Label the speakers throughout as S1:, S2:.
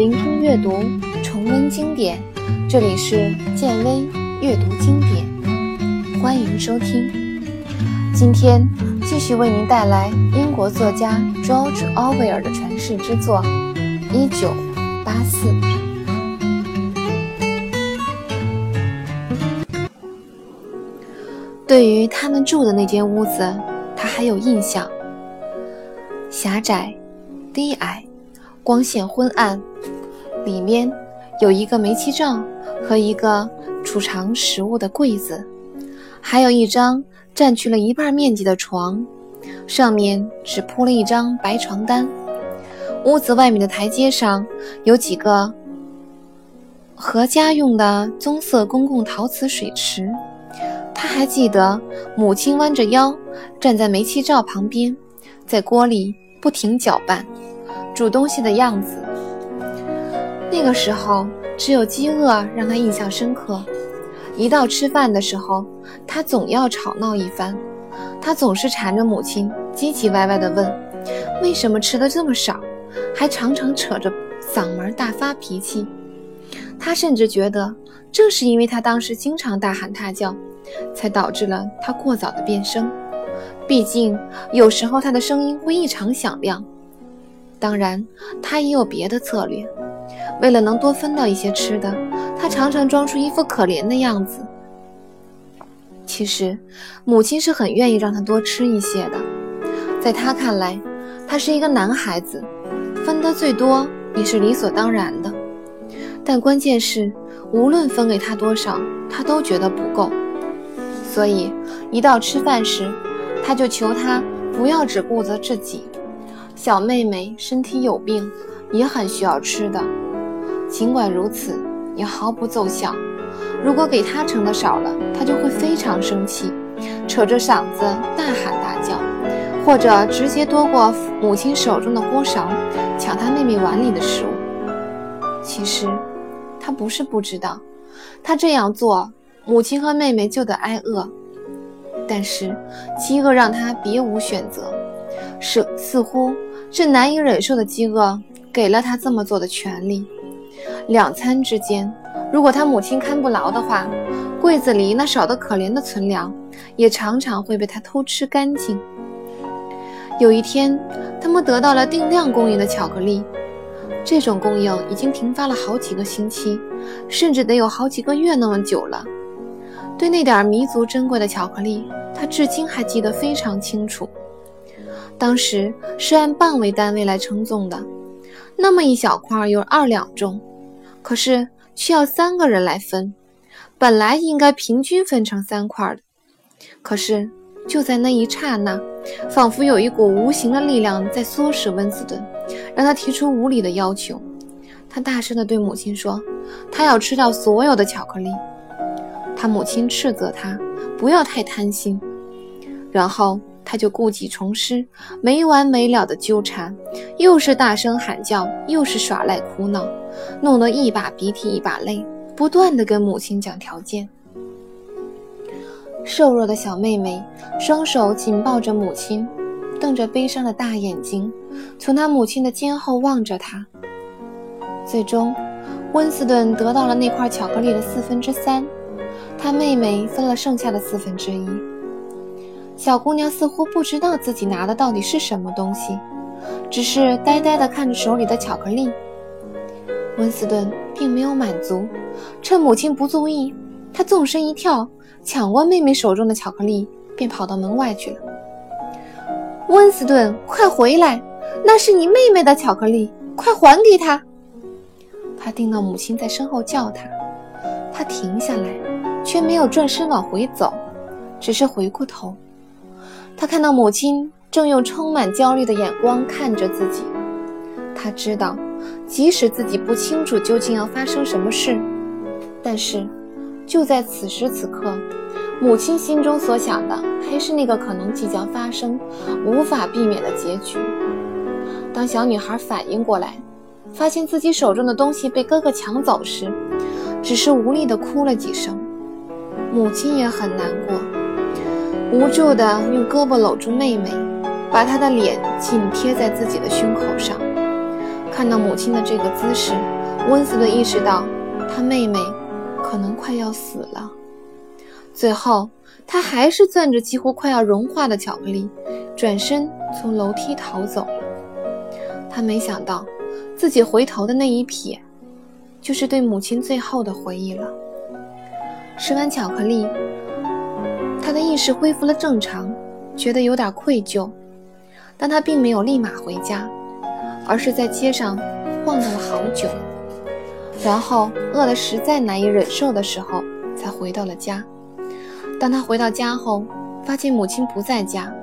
S1: 聆听阅读，重温经典。这里是建威阅读经典，欢迎收听。今天继续为您带来英国作家 George Orwell 的传世之作《一九八四》。对于他们住的那间屋子，他还有印象：狭窄、低矮。光线昏暗，里面有一个煤气灶和一个储藏食物的柜子，还有一张占据了一半面积的床，上面只铺了一张白床单。屋子外面的台阶上有几个和家用的棕色公共陶瓷水池。他还记得母亲弯着腰站在煤气灶旁边，在锅里不停搅拌。煮东西的样子，那个时候只有饥饿让他印象深刻。一到吃饭的时候，他总要吵闹一番。他总是缠着母亲，唧唧歪歪地问：“为什么吃的这么少？”还常常扯着嗓门大发脾气。他甚至觉得，正是因为他当时经常大喊大叫，才导致了他过早的变声。毕竟，有时候他的声音会异常响亮。当然，他也有别的策略。为了能多分到一些吃的，他常常装出一副可怜的样子。其实，母亲是很愿意让他多吃一些的。在他看来，他是一个男孩子，分得最多也是理所当然的。但关键是，无论分给他多少，他都觉得不够。所以，一到吃饭时，他就求他不要只顾着自己。小妹妹身体有病，也很需要吃的。尽管如此，也毫不奏效。如果给她盛的少了，她就会非常生气，扯着嗓子大喊大叫，或者直接夺过母亲手中的锅勺，抢她妹妹碗里的食物。其实，她不是不知道，她这样做，母亲和妹妹就得挨饿。但是，饥饿让她别无选择，是似乎。是难以忍受的饥饿给了他这么做的权利。两餐之间，如果他母亲看不牢的话，柜子里那少得可怜的存粮也常常会被他偷吃干净。有一天，他们得到了定量供应的巧克力，这种供应已经停发了好几个星期，甚至得有好几个月那么久了。对那点弥足珍贵的巧克力，他至今还记得非常清楚。当时是按磅为单位来称重的，那么一小块有二两重，可是需要三个人来分，本来应该平均分成三块的，可是就在那一刹那，仿佛有一股无形的力量在唆使温斯顿，让他提出无理的要求。他大声地对母亲说：“他要吃掉所有的巧克力。”他母亲斥责他不要太贪心，然后。他就故技重施，没完没了的纠缠，又是大声喊叫，又是耍赖哭闹，弄得一把鼻涕一把泪，不断的跟母亲讲条件。瘦弱的小妹妹双手紧抱着母亲，瞪着悲伤的大眼睛，从她母亲的肩后望着她。最终，温斯顿得到了那块巧克力的四分之三，他妹妹分了剩下的四分之一。小姑娘似乎不知道自己拿的到底是什么东西，只是呆呆地看着手里的巧克力。温斯顿并没有满足，趁母亲不注意，他纵身一跳，抢过妹妹手中的巧克力，便跑到门外去了。温斯顿，快回来！那是你妹妹的巧克力，快还给她！他听到母亲在身后叫他，他停下来，却没有转身往回走，只是回过头。他看到母亲正用充满焦虑的眼光看着自己，他知道，即使自己不清楚究竟要发生什么事，但是就在此时此刻，母亲心中所想的还是那个可能即将发生、无法避免的结局。当小女孩反应过来，发现自己手中的东西被哥哥抢走时，只是无力地哭了几声。母亲也很难过。无助地用胳膊搂住妹妹，把她的脸紧贴在自己的胸口上。看到母亲的这个姿势，温斯顿意识到他妹妹可能快要死了。最后，他还是攥着几乎快要融化的巧克力，转身从楼梯逃走了。他没想到，自己回头的那一瞥，就是对母亲最后的回忆了。吃完巧克力，他的意识恢复了正常，觉得有点愧疚。但他并没有立马回家，而是在街上晃荡了好久，然后饿得实在难以忍受的时候，才回到了家。当他回到家后，发现母亲不在家，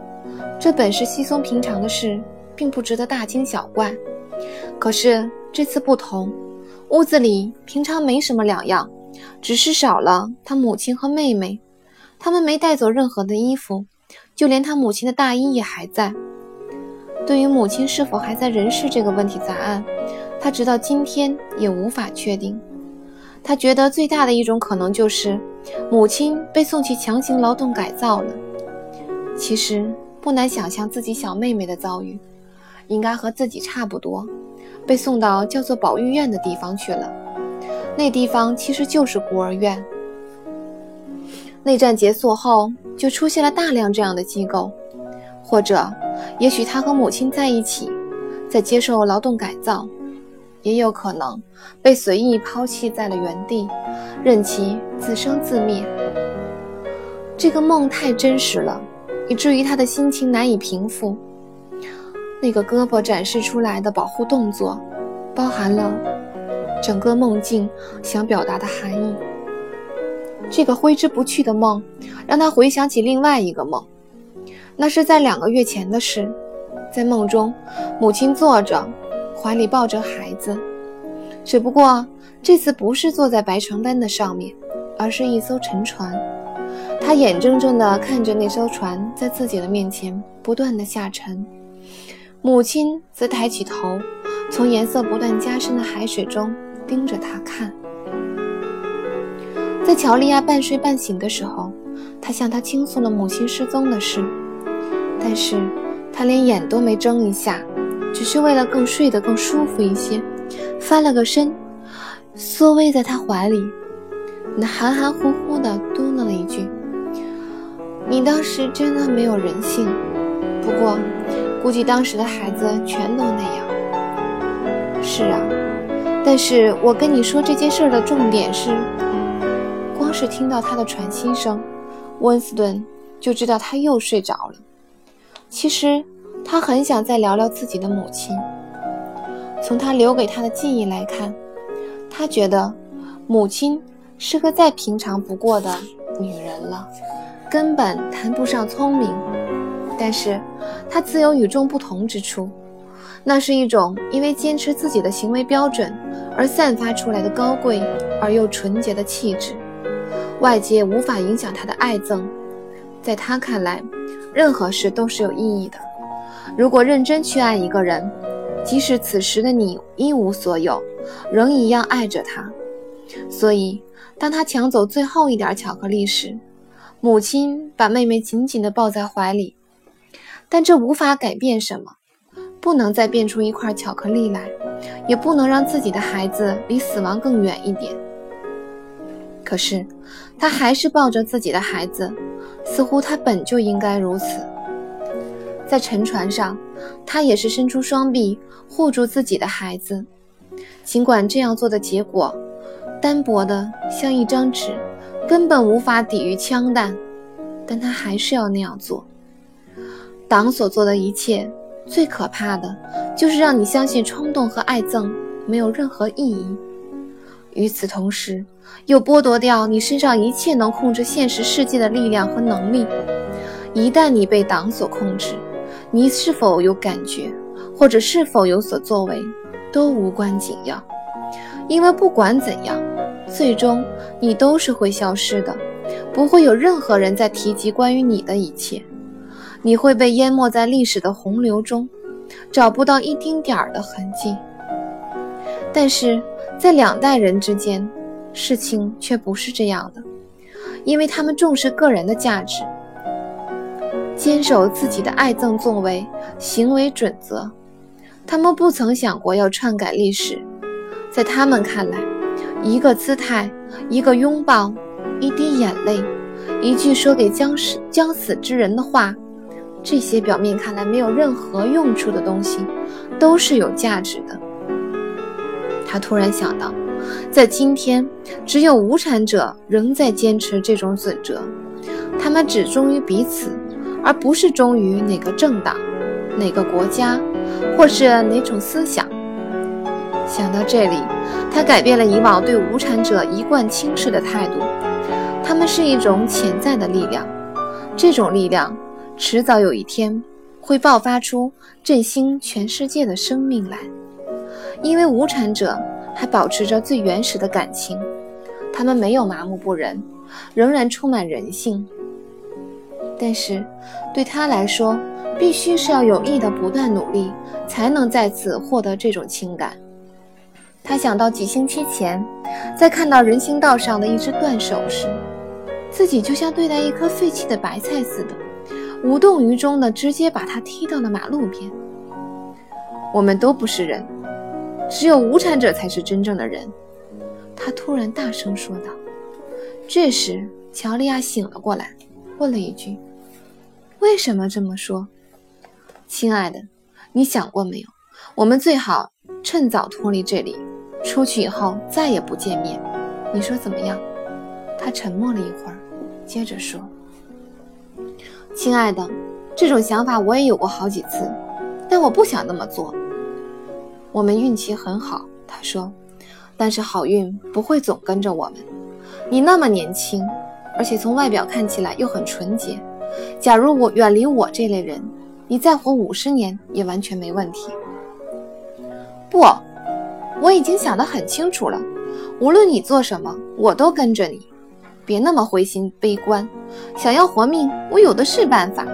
S1: 这本是稀松平常的事，并不值得大惊小怪。可是这次不同，屋子里平常没什么两样，只是少了他母亲和妹妹。他们没带走任何的衣服，就连他母亲的大衣也还在。对于母亲是否还在人世这个问题答案，他直到今天也无法确定。他觉得最大的一种可能就是母亲被送去强行劳动改造了。其实不难想象自己小妹妹的遭遇，应该和自己差不多，被送到叫做保育院的地方去了。那地方其实就是孤儿院。内战结束后，就出现了大量这样的机构，或者。也许他和母亲在一起，在接受劳动改造，也有可能被随意抛弃在了原地，任其自生自灭。这个梦太真实了，以至于他的心情难以平复。那个胳膊展示出来的保护动作，包含了整个梦境想表达的含义。这个挥之不去的梦，让他回想起另外一个梦。那是在两个月前的事，在梦中，母亲坐着，怀里抱着孩子，只不过这次不是坐在白床单的上面，而是一艘沉船。他眼睁睁地看着那艘船在自己的面前不断地下沉，母亲则抬起头，从颜色不断加深的海水中盯着他看。在乔利亚半睡半醒的时候，他向他倾诉了母亲失踪的事。但是，他连眼都没睁一下，只是为了更睡得更舒服一些，翻了个身，缩偎在他怀里，那含含糊糊的嘟囔了一句：“你当时真的没有人性，不过，估计当时的孩子全都那样。”是啊，但是我跟你说这件事的重点是，是听到他的喘息声，温斯顿就知道他又睡着了。其实，他很想再聊聊自己的母亲。从他留给他的记忆来看，他觉得母亲是个再平常不过的女人了，根本谈不上聪明。但是，她自有与众不同之处，那是一种因为坚持自己的行为标准而散发出来的高贵而又纯洁的气质，外界无法影响他的爱憎。在他看来。任何事都是有意义的。如果认真去爱一个人，即使此时的你一无所有，仍一样爱着他。所以，当他抢走最后一点巧克力时，母亲把妹妹紧紧地抱在怀里。但这无法改变什么，不能再变出一块巧克力来，也不能让自己的孩子离死亡更远一点。可是，他还是抱着自己的孩子。似乎他本就应该如此。在沉船上，他也是伸出双臂护住自己的孩子。尽管这样做的结果单薄的像一张纸，根本无法抵御枪弹，但他还是要那样做。党所做的一切，最可怕的就是让你相信冲动和爱憎没有任何意义。与此同时，又剥夺掉你身上一切能控制现实世界的力量和能力。一旦你被党所控制，你是否有感觉，或者是否有所作为，都无关紧要。因为不管怎样，最终你都是会消失的，不会有任何人在提及关于你的一切。你会被淹没在历史的洪流中，找不到一丁点儿的痕迹。但是。在两代人之间，事情却不是这样的，因为他们重视个人的价值，坚守自己的爱憎作为行为准则，他们不曾想过要篡改历史，在他们看来，一个姿态，一个拥抱，一滴眼泪，一句说给将死将死之人的话，这些表面看来没有任何用处的东西，都是有价值的。他突然想到，在今天，只有无产者仍在坚持这种准则，他们只忠于彼此，而不是忠于哪个政党、哪个国家。或是哪种思想？想到这里，他改变了以往对无产者一贯轻视的态度。他们是一种潜在的力量，这种力量迟早有一天会爆发出振兴全世界的生命来。因为无产者还保持着最原始的感情，他们没有麻木不仁，仍然充满人性。但是对他来说，必须是要有意的不断努力，才能再次获得这种情感。他想到几星期前，在看到人行道上的一只断手时，自己就像对待一颗废弃的白菜似的，无动于衷的直接把它踢到了马路边。我们都不是人，只有无产者才是真正的人。他突然大声说道。这时，乔利亚醒了过来，问了一句：“为什么这么说？”亲爱的，你想过没有？我们最好趁早脱离这里，出去以后再也不见面。你说怎么样？他沉默了一会儿，接着说：“亲爱的，这种想法我也有过好几次，但我不想那么做。我们运气很好。”他说：“但是好运不会总跟着我们。你那么年轻，而且从外表看起来又很纯洁。假如我远离我这类人。”你再活五十年也完全没问题。不，我已经想得很清楚了。无论你做什么，我都跟着你。别那么灰心悲观。想要活命，我有的是办法。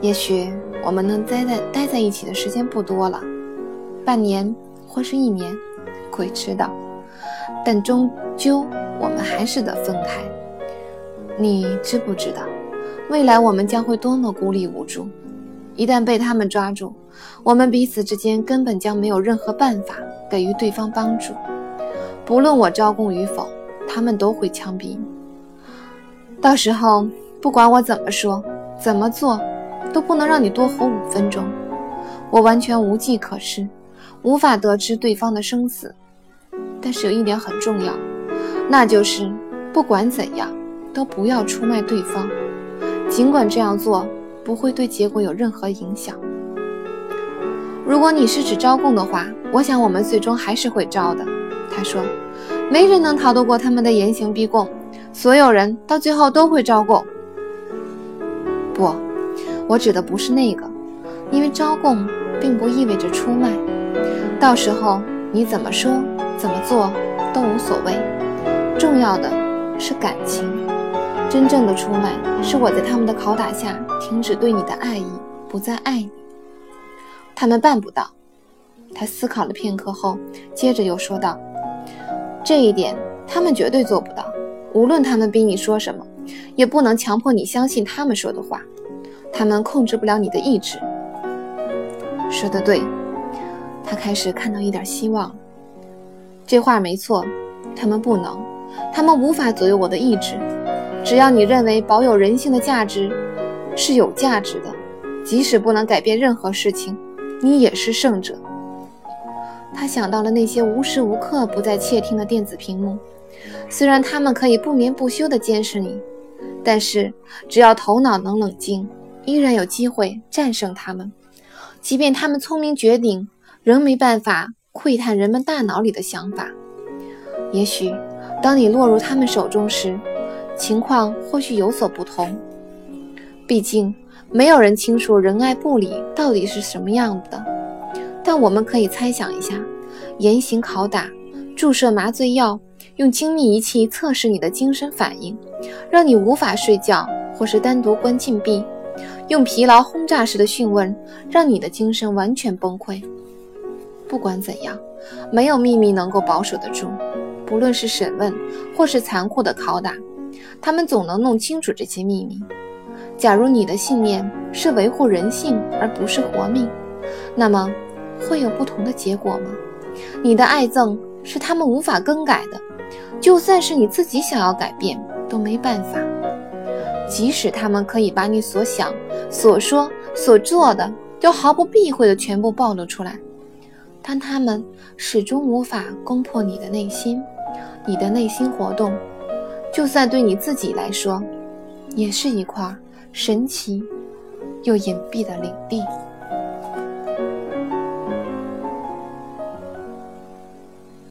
S1: 也许我们能待在待在一起的时间不多了，半年或是一年，鬼知道。但终究我们还是得分开。你知不知道？未来我们将会多么孤立无助！一旦被他们抓住，我们彼此之间根本将没有任何办法给予对方帮助。不论我招供与否，他们都会枪毙你。到时候，不管我怎么说、怎么做，都不能让你多活五分钟。我完全无计可施，无法得知对方的生死。但是有一点很重要，那就是不管怎样，都不要出卖对方。尽管这样做不会对结果有任何影响。如果你是指招供的话，我想我们最终还是会招的。他说：“没人能逃得过他们的严刑逼供，所有人到最后都会招供。”不，我指的不是那个，因为招供并不意味着出卖。到时候你怎么说、怎么做都无所谓，重要的是感情。真正的出卖是我在他们的拷打下停止对你的爱意，不再爱你。他们办不到。他思考了片刻后，接着又说道：“这一点他们绝对做不到。无论他们逼你说什么，也不能强迫你相信他们说的话。他们控制不了你的意志。”说的对，他开始看到一点希望。这话没错，他们不能，他们无法左右我的意志。只要你认为保有人性的价值是有价值的，即使不能改变任何事情，你也是胜者。他想到了那些无时无刻不在窃听的电子屏幕，虽然他们可以不眠不休地监视你，但是只要头脑能冷静，依然有机会战胜他们。即便他们聪明绝顶，仍没办法窥探人们大脑里的想法。也许当你落入他们手中时，情况或许有所不同，毕竟没有人清楚仁爱部里到底是什么样的。但我们可以猜想一下：严刑拷打、注射麻醉药、用精密仪器测试你的精神反应，让你无法睡觉，或是单独关禁闭；用疲劳轰炸式的讯问，让你的精神完全崩溃。不管怎样，没有秘密能够保守得住，不论是审问，或是残酷的拷打。他们总能弄清楚这些秘密。假如你的信念是维护人性而不是活命，那么会有不同的结果吗？你的爱憎是他们无法更改的，就算是你自己想要改变都没办法。即使他们可以把你所想、所说、所做的都毫不避讳的全部暴露出来，但他们始终无法攻破你的内心。你的内心活动，就算对你自己来说，也是一块神奇又隐蔽的领地。